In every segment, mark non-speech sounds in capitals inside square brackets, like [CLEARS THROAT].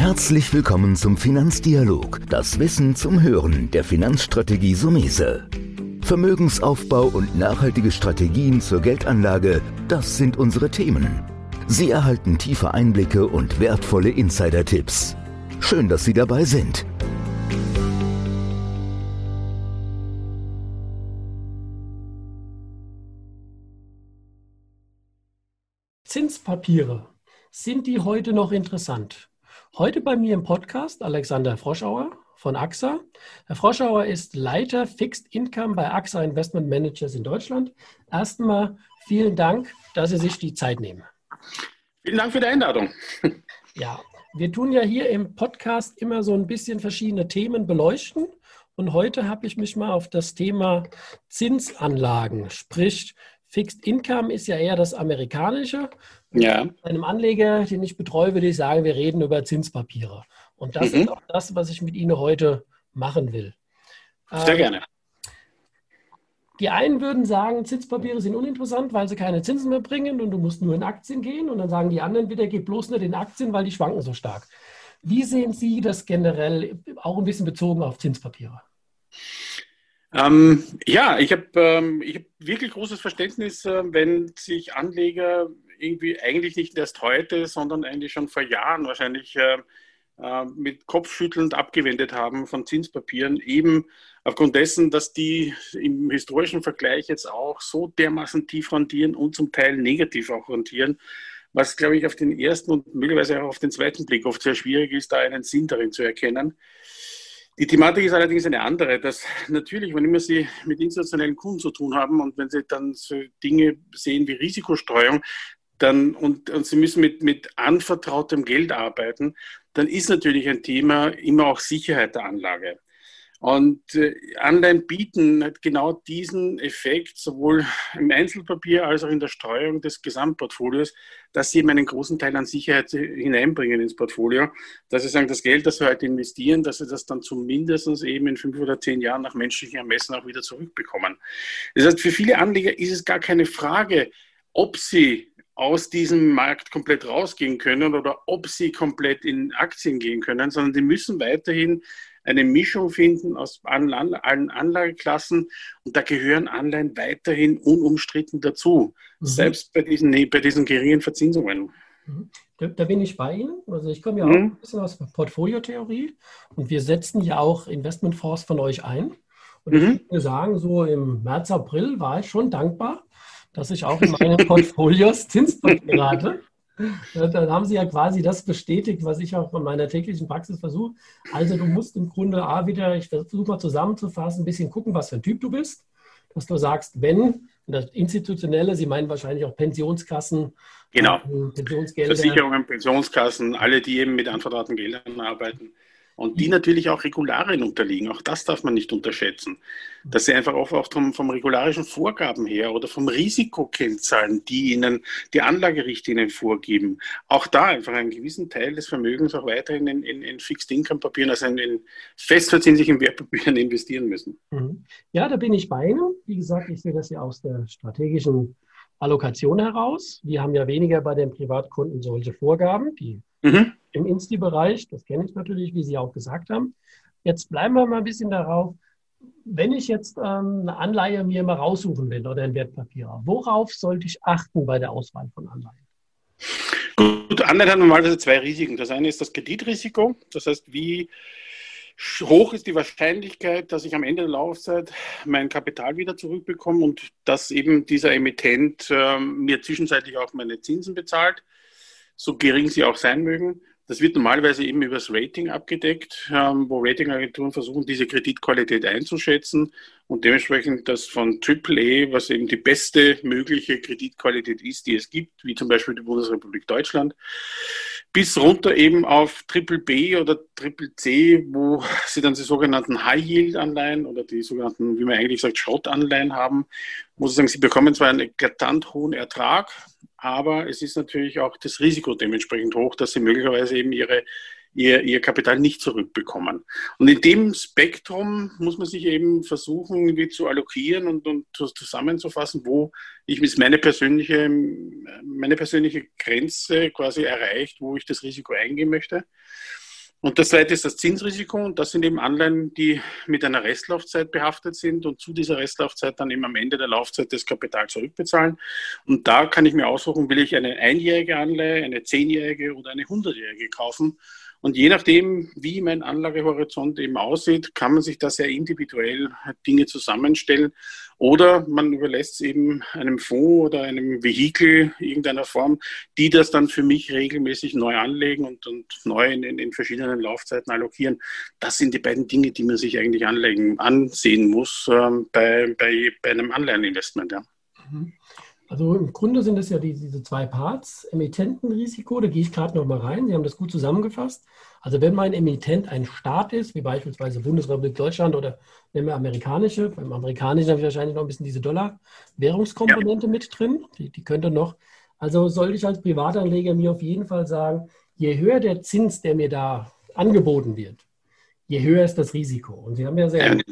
Herzlich willkommen zum Finanzdialog, das Wissen zum Hören der Finanzstrategie Sumese. Vermögensaufbau und nachhaltige Strategien zur Geldanlage, das sind unsere Themen. Sie erhalten tiefe Einblicke und wertvolle Insider-Tipps. Schön, dass Sie dabei sind. Zinspapiere. Sind die heute noch interessant? Heute bei mir im Podcast Alexander Froschauer von AXA. Herr Froschauer ist Leiter Fixed Income bei AXA Investment Managers in Deutschland. Erstmal vielen Dank, dass Sie sich die Zeit nehmen. Vielen Dank für die Einladung. Ja, wir tun ja hier im Podcast immer so ein bisschen verschiedene Themen beleuchten. Und heute habe ich mich mal auf das Thema Zinsanlagen, sprich Fixed Income ist ja eher das amerikanische. Ja. Einem Anleger, den ich betreue, würde ich sagen, wir reden über Zinspapiere. Und das mhm. ist auch das, was ich mit Ihnen heute machen will. Sehr ähm, gerne. Die einen würden sagen, Zinspapiere sind uninteressant, weil sie keine Zinsen mehr bringen und du musst nur in Aktien gehen. Und dann sagen die anderen wieder, geh bloß nicht in Aktien, weil die schwanken so stark. Wie sehen Sie das generell, auch ein bisschen bezogen auf Zinspapiere? Ähm, ja, ich habe ähm, hab wirklich großes Verständnis, äh, wenn sich Anleger irgendwie eigentlich nicht erst heute, sondern eigentlich schon vor Jahren wahrscheinlich äh, äh, mit Kopfschüttelnd abgewendet haben von Zinspapieren, eben aufgrund dessen, dass die im historischen Vergleich jetzt auch so dermaßen tief rentieren und zum Teil negativ auch rentieren, was, glaube ich, auf den ersten und möglicherweise auch auf den zweiten Blick oft sehr schwierig ist, da einen Sinn darin zu erkennen. Die Thematik ist allerdings eine andere, dass natürlich, wenn immer Sie mit institutionellen Kunden zu tun haben und wenn Sie dann so Dinge sehen wie Risikostreuung, dann, und, und Sie müssen mit, mit anvertrautem Geld arbeiten, dann ist natürlich ein Thema immer auch Sicherheit der Anlage. Und äh, Anleihen bieten halt genau diesen Effekt, sowohl im Einzelpapier als auch in der Streuung des Gesamtportfolios, dass sie eben einen großen Teil an Sicherheit hineinbringen ins Portfolio. Dass sie sagen, das Geld, das wir heute investieren, dass sie das dann zumindest eben in fünf oder zehn Jahren nach menschlichem Ermessen auch wieder zurückbekommen. Das heißt, für viele Anleger ist es gar keine Frage, ob sie aus diesem Markt komplett rausgehen können oder ob sie komplett in Aktien gehen können, sondern die müssen weiterhin eine Mischung finden aus allen Anlageklassen und da gehören Anleihen weiterhin unumstritten dazu, mhm. selbst bei diesen, bei diesen geringen Verzinsungen. Mhm. Da, da, bin ich bei Ihnen. Also ich komme ja auch mhm. ein bisschen aus Portfoliotheorie und wir setzen ja auch Investmentfonds von euch ein. Und ich mhm. würde sagen, so im März, April war ich schon dankbar, dass ich auch in meinen Portfolios Zinspapiere hatte. Dann haben Sie ja quasi das bestätigt, was ich auch von meiner täglichen Praxis versuche. Also du musst im Grunde A wieder, ich versuche mal zusammenzufassen, ein bisschen gucken, was für ein Typ du bist. Dass du sagst, wenn, das Institutionelle, Sie meinen wahrscheinlich auch Pensionskassen, genau. Pensionsgelder. Versicherungen, Pensionskassen, alle, die eben mit anvertrauten Geldern arbeiten und die natürlich auch Regularien unterliegen. Auch das darf man nicht unterschätzen. Dass sie einfach auch, vom, vom regularischen Vorgaben her oder vom Risikokennzahlen, die ihnen die Anlagerichtlinien vorgeben, auch da einfach einen gewissen Teil des Vermögens auch weiterhin in, in, in Fixed-Income-Papieren, also in, in festverzinslichen Wertpapieren [LAUGHS] investieren müssen. Mhm. Ja, da bin ich bei Ihnen. Wie gesagt, ich sehe das ja aus der strategischen Allokation heraus. Wir haben ja weniger bei den Privatkunden solche Vorgaben, die mhm im Insti-Bereich. Das kenne ich natürlich, wie Sie auch gesagt haben. Jetzt bleiben wir mal ein bisschen darauf. Wenn ich jetzt ähm, eine Anleihe mir mal raussuchen will oder ein Wertpapier, worauf sollte ich achten bei der Auswahl von Anleihen? Gut, Anleihen haben normalerweise zwei Risiken. Das eine ist das Kreditrisiko. Das heißt, wie hoch ist die Wahrscheinlichkeit, dass ich am Ende der Laufzeit mein Kapital wieder zurückbekomme und dass eben dieser Emittent äh, mir zwischenzeitlich auch meine Zinsen bezahlt, so gering sie auch sein mögen. Das wird normalerweise eben über das Rating abgedeckt, ähm, wo Ratingagenturen versuchen, diese Kreditqualität einzuschätzen und dementsprechend das von AAA, was eben die beste mögliche Kreditqualität ist, die es gibt, wie zum Beispiel die Bundesrepublik Deutschland, bis runter eben auf Triple B oder Triple C, wo sie dann die sogenannten High-Yield-Anleihen oder die sogenannten, wie man eigentlich sagt, Schrottanleihen haben, wo sie sagen, sie bekommen zwar einen eklatant hohen Ertrag, aber es ist natürlich auch das Risiko dementsprechend hoch, dass sie möglicherweise eben ihre, ihr, ihr Kapital nicht zurückbekommen. Und in dem Spektrum muss man sich eben versuchen, irgendwie zu allokieren und, und zusammenzufassen, wo ich mit meine persönliche, meine persönliche Grenze quasi erreicht, wo ich das Risiko eingehen möchte. Und das zweite ist das Zinsrisiko. Und das sind eben Anleihen, die mit einer Restlaufzeit behaftet sind und zu dieser Restlaufzeit dann eben am Ende der Laufzeit das Kapital zurückbezahlen. Und da kann ich mir aussuchen, will ich eine einjährige Anleihe, eine zehnjährige oder eine hundertjährige kaufen. Und je nachdem, wie mein Anlagehorizont eben aussieht, kann man sich da sehr individuell Dinge zusammenstellen. Oder man überlässt es eben einem Fonds oder einem Vehikel irgendeiner Form, die das dann für mich regelmäßig neu anlegen und, und neu in, in, verschiedenen Laufzeiten allokieren. Das sind die beiden Dinge, die man sich eigentlich anlegen, ansehen muss äh, bei, bei, bei einem Anleiheninvestment. Ja. Mhm. Also im Grunde sind es ja die, diese zwei Parts, Emittentenrisiko, da gehe ich gerade noch mal rein, Sie haben das gut zusammengefasst. Also wenn mein Emittent ein Staat ist, wie beispielsweise Bundesrepublik Deutschland oder nehmen wir amerikanische, beim amerikanischen habe ich wahrscheinlich noch ein bisschen diese Dollar-Währungskomponente ja. mit drin, die, die könnte noch, also sollte ich als Privatanleger mir auf jeden Fall sagen, je höher der Zins, der mir da angeboten wird, je höher ist das Risiko. Und Sie haben ja sehr... Ja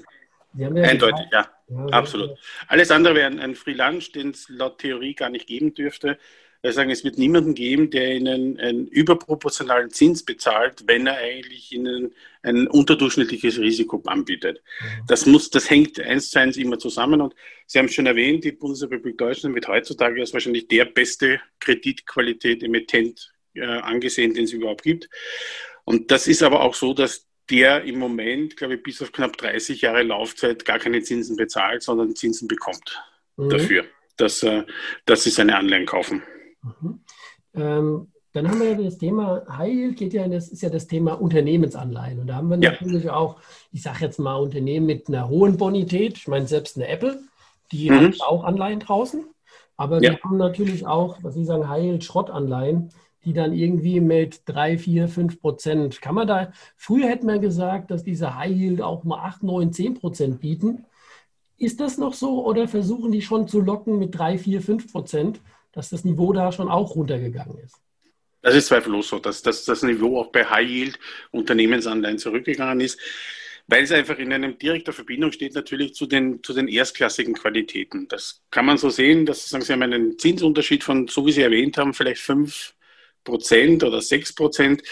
ja Eindeutig, ja. ja absolut. Alles andere wäre ein, ein Free Lunch, den es laut Theorie gar nicht geben dürfte. Wir sagen, es wird niemanden geben, der Ihnen einen überproportionalen Zins bezahlt, wenn er eigentlich Ihnen ein unterdurchschnittliches Risiko anbietet. Mhm. Das, muss, das hängt eins zu eins immer zusammen. Und Sie haben schon erwähnt, die Bundesrepublik Deutschland wird heutzutage als wahrscheinlich der beste Kreditqualität Emittent äh, angesehen, den es überhaupt gibt. Und das ist aber auch so, dass der im Moment, glaube ich, bis auf knapp 30 Jahre Laufzeit gar keine Zinsen bezahlt, sondern Zinsen bekommt mhm. dafür, dass, äh, dass sie seine Anleihen kaufen. Mhm. Ähm, dann haben wir ja das Thema High Yield, geht ja das ist ja das Thema Unternehmensanleihen. Und da haben wir ja. natürlich auch, ich sage jetzt mal, Unternehmen mit einer hohen Bonität. Ich meine, selbst eine Apple, die mhm. hat auch Anleihen draußen. Aber ja. wir haben natürlich auch, was Sie sagen, High Yield Schrottanleihen, die dann irgendwie mit 3, 4, 5 Prozent, kann man da, früher hätte man gesagt, dass diese High Yield auch mal 8, 9, 10 Prozent bieten. Ist das noch so oder versuchen die schon zu locken mit 3, 4, 5 Prozent, dass das Niveau da schon auch runtergegangen ist? Das ist zweifellos so, dass, dass das Niveau auch bei High Yield Unternehmensanleihen zurückgegangen ist weil es einfach in einer direkter Verbindung steht natürlich zu den, zu den erstklassigen Qualitäten. Das kann man so sehen, dass sagen Sie haben einen Zinsunterschied von, so wie Sie erwähnt haben, vielleicht fünf Prozent oder sechs Prozent.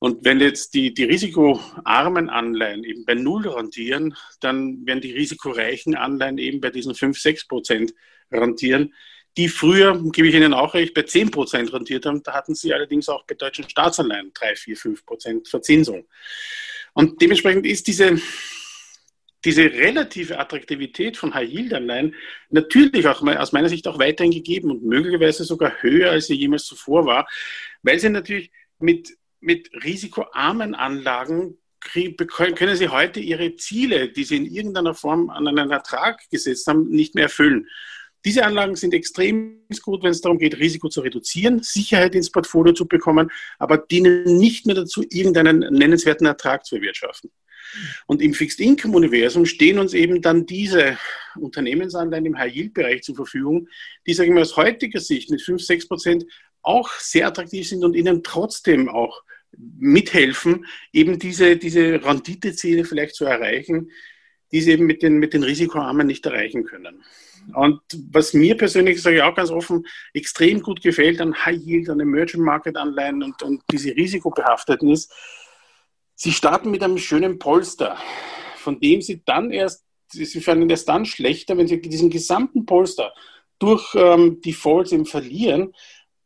Und wenn jetzt die, die risikoarmen Anleihen eben bei Null rentieren, dann werden die risikoreichen Anleihen eben bei diesen 5, 6 Prozent rentieren, die früher, gebe ich Ihnen auch recht, bei 10 Prozent rentiert haben. Da hatten sie allerdings auch bei deutschen Staatsanleihen 3, 4, 5 Prozent Verzinsung. Und dementsprechend ist diese, diese relative Attraktivität von High-Yield-Anleihen natürlich auch aus meiner Sicht auch weiterhin gegeben und möglicherweise sogar höher, als sie jemals zuvor war, weil sie natürlich mit, mit risikoarmen Anlagen können sie heute ihre Ziele, die sie in irgendeiner Form an einen Ertrag gesetzt haben, nicht mehr erfüllen. Diese Anlagen sind extrem gut, wenn es darum geht, Risiko zu reduzieren, Sicherheit ins Portfolio zu bekommen, aber dienen nicht mehr dazu, irgendeinen nennenswerten Ertrag zu erwirtschaften. Und im Fixed-Income-Universum stehen uns eben dann diese Unternehmensanleihen im High-Yield-Bereich zur Verfügung, die, sagen wir aus heutiger Sicht mit 5, 6 Prozent auch sehr attraktiv sind und ihnen trotzdem auch mithelfen, eben diese, diese Renditeziele vielleicht zu erreichen, die sie eben mit den, mit den Risikoarmen nicht erreichen können. Und was mir persönlich, sage ich auch ganz offen, extrem gut gefällt an High Yield, an Emerging Market Anleihen und, und diese risikobehafteten ist, Sie starten mit einem schönen Polster, von dem Sie dann erst, Sie fanden das dann schlechter, wenn Sie diesen gesamten Polster durch ähm, Defaults eben verlieren,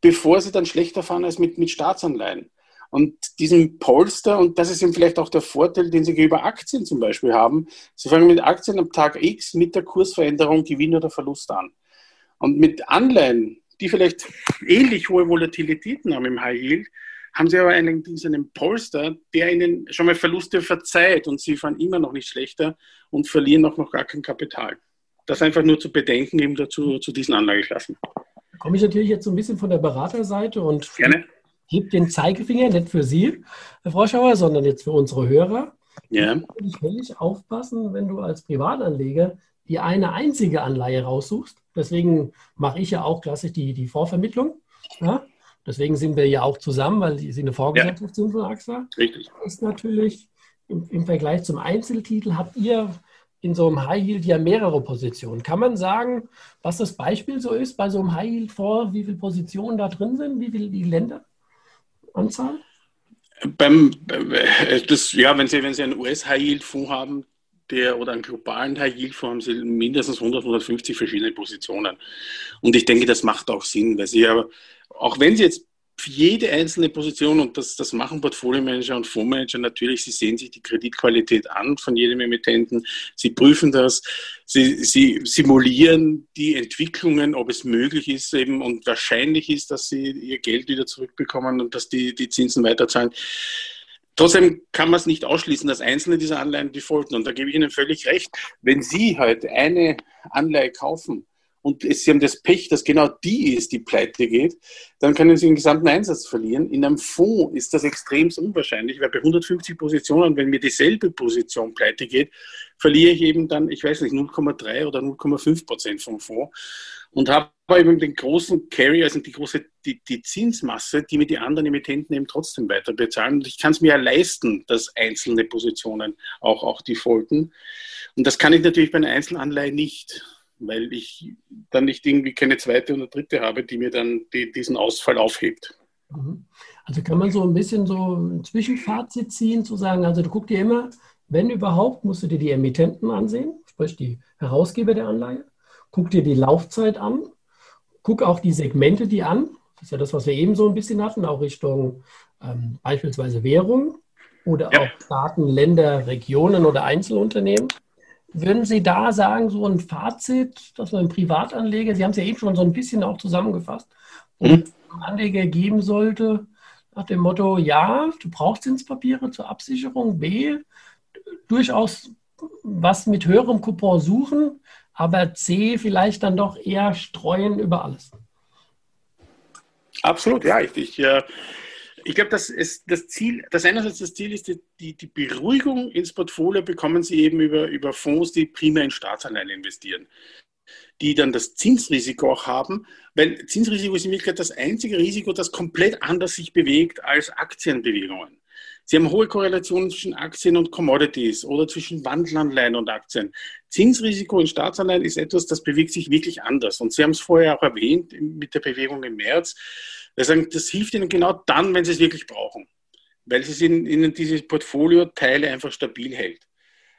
bevor Sie dann schlechter fahren als mit, mit Staatsanleihen. Und diesen Polster, und das ist eben vielleicht auch der Vorteil, den Sie gegenüber Aktien zum Beispiel haben, Sie fangen mit Aktien am Tag X mit der Kursveränderung Gewinn oder Verlust an. Und mit Anleihen, die vielleicht ähnlich hohe Volatilitäten haben im High Yield, haben sie aber einen, einen Polster, der ihnen schon mal Verluste verzeiht und sie fahren immer noch nicht schlechter und verlieren auch noch gar kein Kapital. Das einfach nur zu bedenken eben dazu zu diesen Anlageklassen. Da komme ich natürlich jetzt so ein bisschen von der Beraterseite und Gerne. gebe den Zeigefinger nicht für Sie, Herr Froschauer, sondern jetzt für unsere Hörer. Ja. Ich will nicht aufpassen, wenn du als Privatanleger die eine einzige Anleihe raussuchst. Deswegen mache ich ja auch klassisch die, die Vorvermittlung. Ja? Deswegen sind wir ja auch zusammen, weil Sie eine Vorgesellschaft ja. sind von AXA. Richtig. Ist natürlich im, im, Vergleich zum Einzeltitel habt ihr in so einem High Yield ja mehrere Positionen. Kann man sagen, was das Beispiel so ist bei so einem High Yield Fonds, wie viele Positionen da drin sind, wie viele die Länderanzahl? Beim, äh, das, ja, wenn Sie, wenn Sie einen US-High-Yield-Fonds haben, der oder einen globalen High Yield Fonds haben Sie mindestens 100, 150 verschiedene Positionen. Und ich denke, das macht auch Sinn, weil Sie ja, auch wenn Sie jetzt für jede einzelne Position, und das, das machen Portfolio-Manager und Fondsmanager natürlich, sie sehen sich die Kreditqualität an von jedem Emittenten, sie prüfen das, sie, sie simulieren die Entwicklungen, ob es möglich ist eben und wahrscheinlich ist, dass sie ihr Geld wieder zurückbekommen und dass die, die Zinsen weiterzahlen. Trotzdem kann man es nicht ausschließen, dass einzelne dieser Anleihen defaulten. Und da gebe ich Ihnen völlig recht. Wenn Sie heute eine Anleihe kaufen und Sie haben das Pech, dass genau die ist, die pleite geht, dann können Sie den gesamten Einsatz verlieren. In einem Fonds ist das extrem unwahrscheinlich, weil bei 150 Positionen, wenn mir dieselbe Position pleite geht, verliere ich eben dann, ich weiß nicht, 0,3 oder 0,5 Prozent vom Fonds und habe eben den großen Carry, also die große die, die Zinsmasse, die mir die anderen Emittenten eben trotzdem weiter bezahlen. Und ich kann es mir ja leisten, dass einzelne Positionen auch, auch defaulten. Und das kann ich natürlich bei einer Einzelanleihe nicht weil ich dann nicht irgendwie keine zweite oder dritte habe, die mir dann die, diesen Ausfall aufhebt. Mhm. Also kann man so ein bisschen so ein Zwischenfazit ziehen, zu sagen, also du guckst dir immer, wenn überhaupt, musst du dir die Emittenten ansehen, sprich die Herausgeber der Anleihe, guck dir die Laufzeit an, guck auch die Segmente die an, das ist ja das, was wir eben so ein bisschen hatten, auch Richtung ähm, beispielsweise Währung oder ja. auch Staaten, Länder, Regionen oder Einzelunternehmen. Würden Sie da sagen, so ein Fazit, dass man Privatanleger, Sie haben es ja eben schon so ein bisschen auch zusammengefasst, mhm. Anleger geben sollte, nach dem Motto, ja, du brauchst Zinspapiere zur Absicherung, B, durchaus was mit höherem Coupon suchen, aber C, vielleicht dann doch eher streuen über alles. Absolut, ja. Ich, ich äh, ich glaube, das ist das Ziel, das einerseits das Ziel ist, die, die Beruhigung ins Portfolio bekommen Sie eben über, über Fonds, die primär in Staatsanleihen investieren, die dann das Zinsrisiko auch haben, weil Zinsrisiko ist in Wirklichkeit das einzige Risiko, das komplett anders sich bewegt als Aktienbewegungen. Sie haben hohe Korrelationen zwischen Aktien und Commodities oder zwischen Wandelanleihen und Aktien. Zinsrisiko in Staatsanleihen ist etwas, das bewegt sich wirklich anders. Und Sie haben es vorher auch erwähnt mit der Bewegung im März. Sagen, das hilft Ihnen genau dann, wenn Sie es wirklich brauchen, weil es Ihnen diese Portfolio-Teile einfach stabil hält.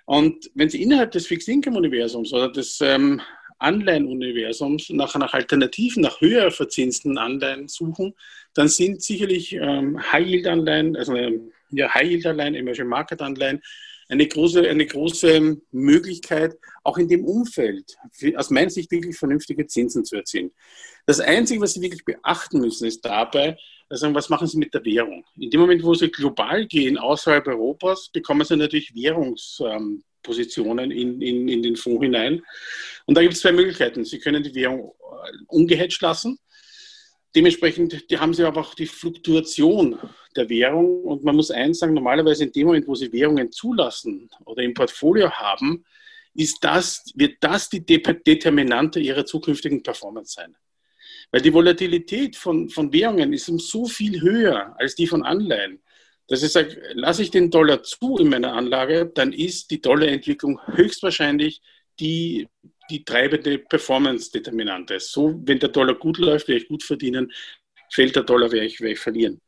Und wenn Sie innerhalb des Fixed Income Universums oder des ähm, Anleihenuniversums nach, nach Alternativen, nach höher verzinsten Anleihen suchen, dann sind sicherlich ähm, High-Yield-Anleihen, also ähm, ja, High-Yield-Anleihen, Emerging Market-Anleihen eine große, eine große Möglichkeit, auch in dem Umfeld aus meiner Sicht wirklich vernünftige Zinsen zu erzielen. Das Einzige, was Sie wirklich beachten müssen, ist dabei, also was machen Sie mit der Währung? In dem Moment, wo Sie global gehen, außerhalb Europas, bekommen Sie natürlich Währungspositionen in, in, in den Fonds hinein. Und da gibt es zwei Möglichkeiten. Sie können die Währung ungehatcht lassen Dementsprechend die haben sie aber auch die Fluktuation der Währung. Und man muss eins sagen, normalerweise in dem Moment, wo sie Währungen zulassen oder im Portfolio haben, ist das, wird das die Determinante ihrer zukünftigen Performance sein. Weil die Volatilität von, von Währungen ist um so viel höher als die von Anleihen. Dass ich sage, lasse ich den Dollar zu in meiner Anlage, dann ist die Dollarentwicklung höchstwahrscheinlich die die treibende Performance-Determinante. So, wenn der Dollar gut läuft, werde ich gut verdienen, fällt der Dollar, werde ich, werde ich verlieren.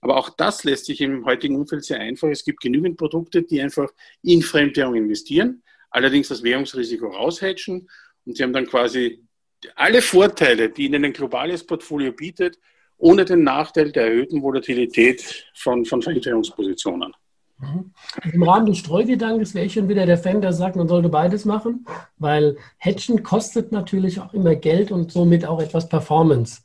Aber auch das lässt sich im heutigen Umfeld sehr einfach. Es gibt genügend Produkte, die einfach in Fremdwährung investieren, allerdings das Währungsrisiko raushedgen und sie haben dann quasi alle Vorteile, die ihnen ein globales Portfolio bietet, ohne den Nachteil der erhöhten Volatilität von, von Fremdwährungspositionen. Mhm. Im Rahmen des Streugedankens wäre ich schon wieder der Fan, der sagt, man sollte beides machen, weil Hedgen kostet natürlich auch immer Geld und somit auch etwas Performance.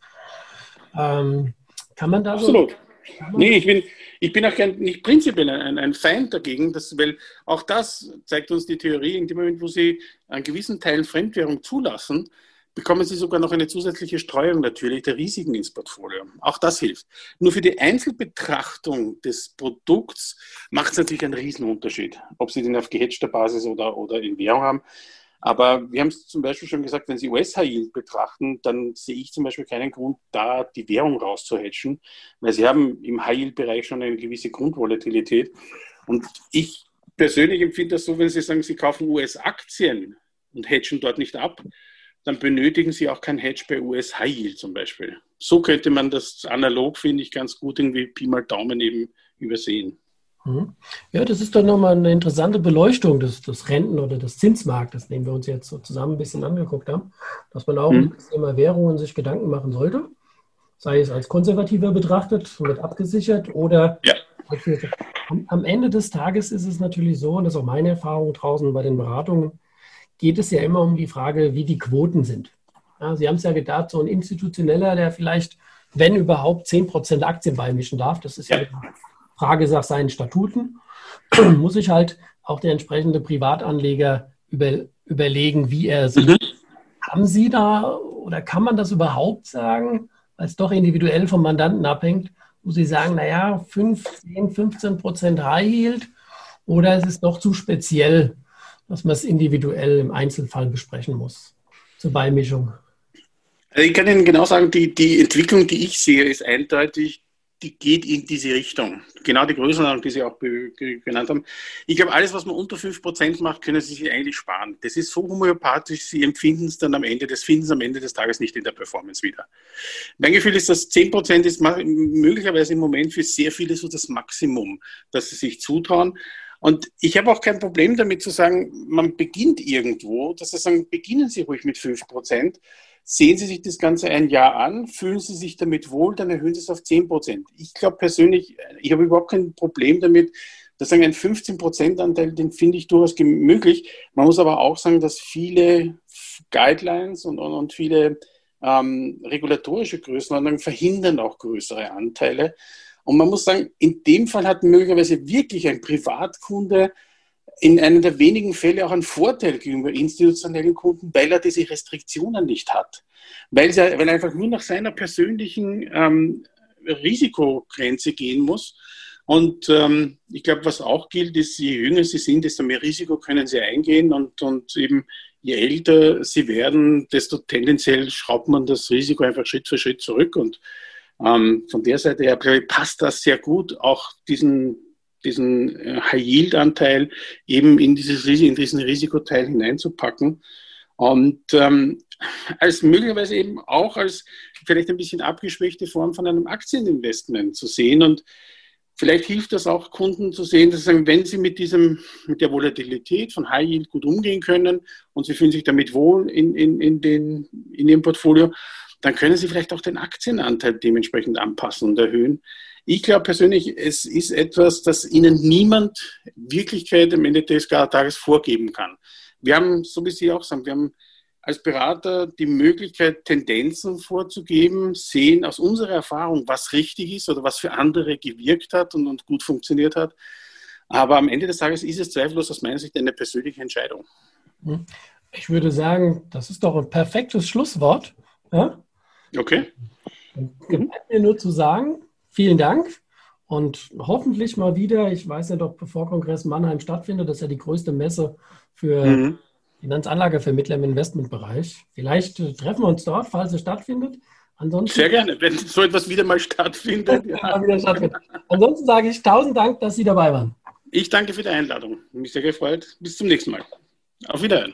Ähm, kann man da Absolut. so. Absolut. Nee, ich bin, ich bin auch kein, nicht prinzipiell ein, ein Feind dagegen, dass, weil auch das zeigt uns die Theorie, in dem Moment, wo Sie einen gewissen Teil Fremdwährung zulassen, bekommen Sie sogar noch eine zusätzliche Streuung natürlich der Risiken ins Portfolio. Auch das hilft. Nur für die Einzelbetrachtung des Produkts macht es natürlich einen Riesenunterschied, ob Sie den auf gehatchter Basis oder, oder in Währung haben. Aber wir haben es zum Beispiel schon gesagt, wenn Sie US-High betrachten, dann sehe ich zum Beispiel keinen Grund, da die Währung rauszuhatchen, weil Sie haben im High-Yield-Bereich schon eine gewisse Grundvolatilität. Und ich persönlich empfinde das so, wenn Sie sagen, Sie kaufen US-Aktien und hatchen dort nicht ab, dann benötigen Sie auch kein Hedge bei US High Yield zum Beispiel. So könnte man das analog, finde ich, ganz gut irgendwie Pi mal Daumen eben übersehen. Mhm. Ja, das ist doch nochmal eine interessante Beleuchtung des, des Renten- oder des Zinsmarktes, den wir uns jetzt so zusammen ein bisschen angeguckt haben, dass man auch mhm. das Thema Währungen sich Gedanken machen sollte, sei es als konservativer betrachtet, mit abgesichert oder ja. am, am Ende des Tages ist es natürlich so, und das ist auch meine Erfahrung draußen bei den Beratungen, geht es ja immer um die Frage, wie die Quoten sind. Ja, Sie haben es ja gedacht, so ein Institutioneller, der vielleicht, wenn überhaupt, 10% Aktien beimischen darf, das ist ja, ja Frage nach seinen Statuten, [CLEARS THROAT] muss sich halt auch der entsprechende Privatanleger über, überlegen, wie er sich. Mhm. Haben Sie da oder kann man das überhaupt sagen, weil es doch individuell vom Mandanten abhängt, wo Sie sagen, naja, 5, 10, 15 Prozent High Yield oder ist es doch zu speziell, dass man es individuell im Einzelfall besprechen muss zur Beimischung? Also ich kann Ihnen genau sagen, die, die Entwicklung, die ich sehe, ist eindeutig die geht in diese Richtung. Genau die Größenordnung, die Sie auch genannt haben. Ich glaube, alles, was man unter 5% macht, können Sie sich eigentlich sparen. Das ist so homöopathisch, Sie empfinden es dann am Ende, das finden Sie am Ende des Tages nicht in der Performance wieder. Mein Gefühl ist, dass 10% ist möglicherweise im Moment für sehr viele so das Maximum, dass sie sich zutrauen. Und ich habe auch kein Problem damit zu sagen, man beginnt irgendwo, dass Sie sagen, beginnen Sie ruhig mit 5 Prozent Sehen Sie sich das Ganze ein Jahr an, fühlen Sie sich damit wohl, dann erhöhen Sie es auf 10 Prozent. Ich glaube persönlich, ich habe überhaupt kein Problem damit, dass sagen ein 15-Prozent-Anteil, den finde ich durchaus möglich. Man muss aber auch sagen, dass viele Guidelines und, und, und viele ähm, regulatorische Größenordnungen verhindern auch größere Anteile. Und man muss sagen, in dem Fall hat möglicherweise wirklich ein Privatkunde in einem der wenigen Fälle auch einen Vorteil gegenüber institutionellen Kunden, weil er diese Restriktionen nicht hat. Weil, er, weil er einfach nur nach seiner persönlichen ähm, Risikogrenze gehen muss. Und ähm, ich glaube, was auch gilt, ist, je jünger sie sind, desto mehr Risiko können sie eingehen und, und eben je älter sie werden, desto tendenziell schraubt man das Risiko einfach Schritt für Schritt zurück. Und ähm, von der Seite her ich, passt das sehr gut, auch diesen diesen äh, High-Yield-Anteil eben in, dieses, in diesen Risikoteil hineinzupacken. Und ähm, als möglicherweise eben auch als vielleicht ein bisschen abgeschwächte Form von einem Aktieninvestment zu sehen. Und vielleicht hilft das auch Kunden zu sehen, dass sie wenn sie mit diesem, mit der Volatilität von High Yield gut umgehen können und sie fühlen sich damit wohl in, in, in, den, in ihrem Portfolio, dann können sie vielleicht auch den Aktienanteil dementsprechend anpassen und erhöhen. Ich glaube persönlich, es ist etwas, das Ihnen niemand Wirklichkeit am Ende des Tages vorgeben kann. Wir haben, so wie Sie auch sagen, wir haben als Berater die Möglichkeit, Tendenzen vorzugeben, sehen aus unserer Erfahrung, was richtig ist oder was für andere gewirkt hat und, und gut funktioniert hat. Aber am Ende des Tages ist es zweifellos aus meiner Sicht eine persönliche Entscheidung. Hm. Ich würde sagen, das ist doch ein perfektes Schlusswort. Ja? Okay. Dann bleibt mir nur zu sagen, vielen Dank und hoffentlich mal wieder, ich weiß nicht, ob bevor Kongress Mannheim stattfindet, das ist ja die größte Messe für mhm. Finanzanlagevermittler im Investmentbereich. Vielleicht äh, treffen wir uns dort, falls es stattfindet. Ansonsten, Sehr gerne, wenn so etwas wieder mal stattfindet. [LAUGHS] ja. wieder stattfindet. Ansonsten sage ich tausend Dank, dass Sie dabei waren. Ich danke für die Einladung. Mich sehr gefreut. Bis zum nächsten Mal. Auf Wiedersehen.